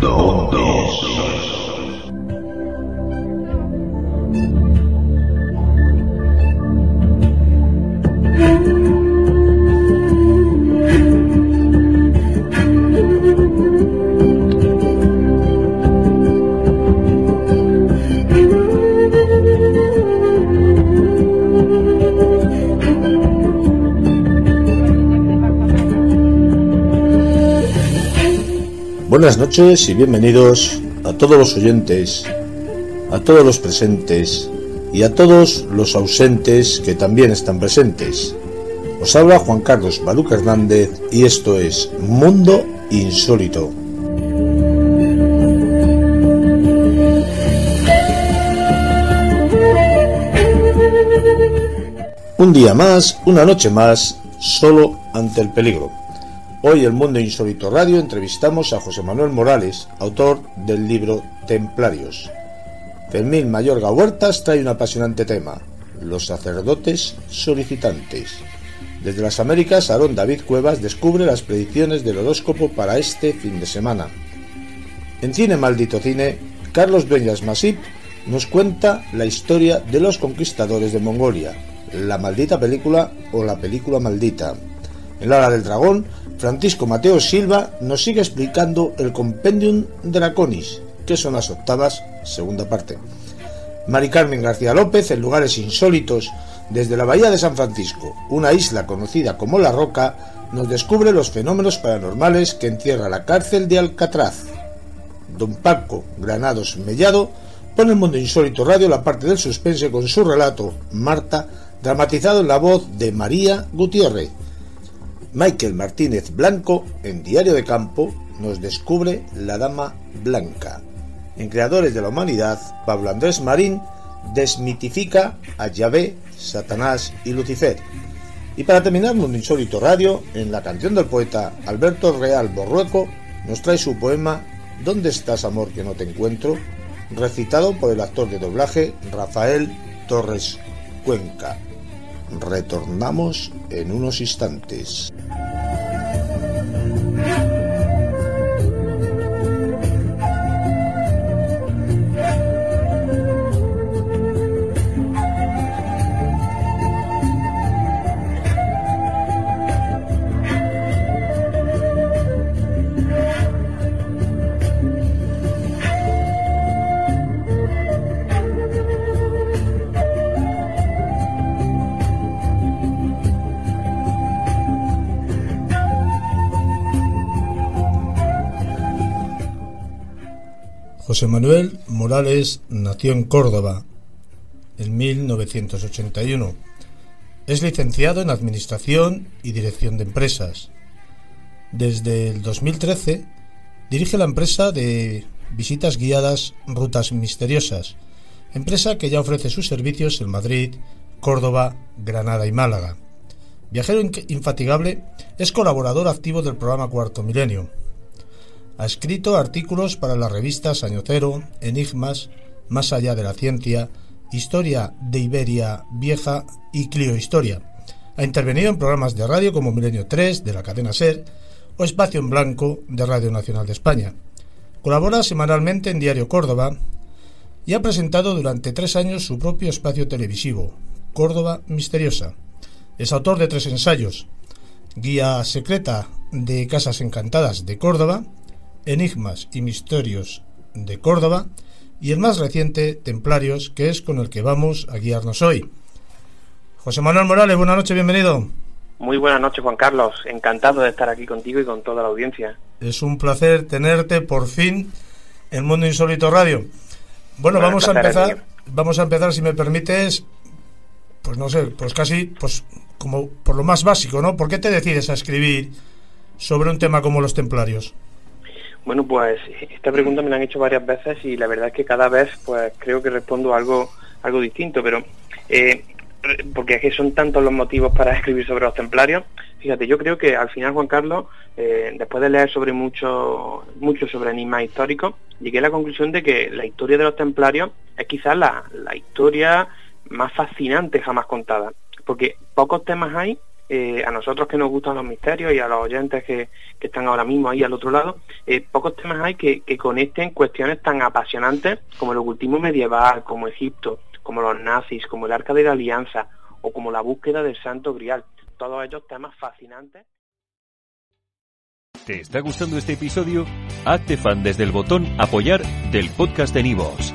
¿Dónde estoy? Buenas noches y bienvenidos a todos los oyentes, a todos los presentes y a todos los ausentes que también están presentes. Os habla Juan Carlos Baluca Hernández y esto es Mundo Insólito. Un día más, una noche más, solo ante el peligro. Hoy en Mundo Insólito Radio entrevistamos a José Manuel Morales, autor del libro Templarios. Fermín Mayorga Huertas trae un apasionante tema, los sacerdotes solicitantes. Desde las Américas, Aarón David Cuevas descubre las predicciones del horóscopo para este fin de semana. En Cine Maldito Cine, Carlos Beñas Masip nos cuenta la historia de los conquistadores de Mongolia, la maldita película o la película maldita. En la hora del dragón, Francisco Mateo Silva nos sigue explicando el Compendium Draconis, que son las octavas, segunda parte. Mari Carmen García López, en lugares insólitos, desde la Bahía de San Francisco, una isla conocida como La Roca, nos descubre los fenómenos paranormales que encierra la cárcel de Alcatraz. Don Paco Granados Mellado pone en Mundo Insólito Radio la parte del suspense con su relato, Marta, dramatizado en la voz de María Gutiérrez Michael Martínez Blanco, en Diario de Campo, nos descubre La Dama Blanca. En Creadores de la Humanidad, Pablo Andrés Marín desmitifica a Yahvé, Satanás y Lucifer. Y para terminar Mundo Insólito Radio, en la canción del poeta Alberto Real Borrueco, nos trae su poema ¿Dónde estás, amor, que no te encuentro? recitado por el actor de doblaje Rafael Torres Cuenca. Retornamos en unos instantes. José Manuel Morales nació en Córdoba en 1981. Es licenciado en Administración y Dirección de Empresas. Desde el 2013 dirige la empresa de visitas guiadas Rutas Misteriosas, empresa que ya ofrece sus servicios en Madrid, Córdoba, Granada y Málaga. Viajero infatigable, es colaborador activo del programa Cuarto Milenio ha escrito artículos para las revistas Año Cero, Enigmas, Más allá de la ciencia, Historia de Iberia Vieja y Clio Historia. Ha intervenido en programas de radio como Milenio 3 de la cadena SER o Espacio en Blanco de Radio Nacional de España. Colabora semanalmente en Diario Córdoba y ha presentado durante tres años su propio espacio televisivo, Córdoba Misteriosa. Es autor de tres ensayos, Guía Secreta de Casas Encantadas de Córdoba, Enigmas y Misterios de Córdoba y el más reciente, Templarios, que es con el que vamos a guiarnos hoy. José Manuel Morales, buenas noches, bienvenido. Muy buenas noches, Juan Carlos. Encantado de estar aquí contigo y con toda la audiencia. Es un placer tenerte por fin en Mundo Insólito Radio. Bueno, vamos a empezar, vamos a empezar, si me permites, pues no sé, pues casi, pues como por lo más básico, ¿no? ¿Por qué te decides a escribir sobre un tema como los templarios? Bueno, pues esta pregunta me la han hecho varias veces y la verdad es que cada vez pues creo que respondo algo, algo distinto, pero eh, porque es que son tantos los motivos para escribir sobre los templarios. Fíjate, yo creo que al final, Juan Carlos, eh, después de leer sobre mucho, mucho sobre enigmas históricos, llegué a la conclusión de que la historia de los templarios es quizás la, la historia más fascinante jamás contada, porque pocos temas hay eh, a nosotros que nos gustan los misterios y a los oyentes que, están ahora mismo ahí al otro lado, eh, pocos temas hay que, que, conecten cuestiones tan apasionantes como el ocultismo medieval, como Egipto, como los nazis, como el Arca de la Alianza o como la búsqueda del Santo Grial. Todos ellos temas fascinantes. ¿Te está gustando este episodio? Hazte fan desde el botón apoyar del podcast de Nivos.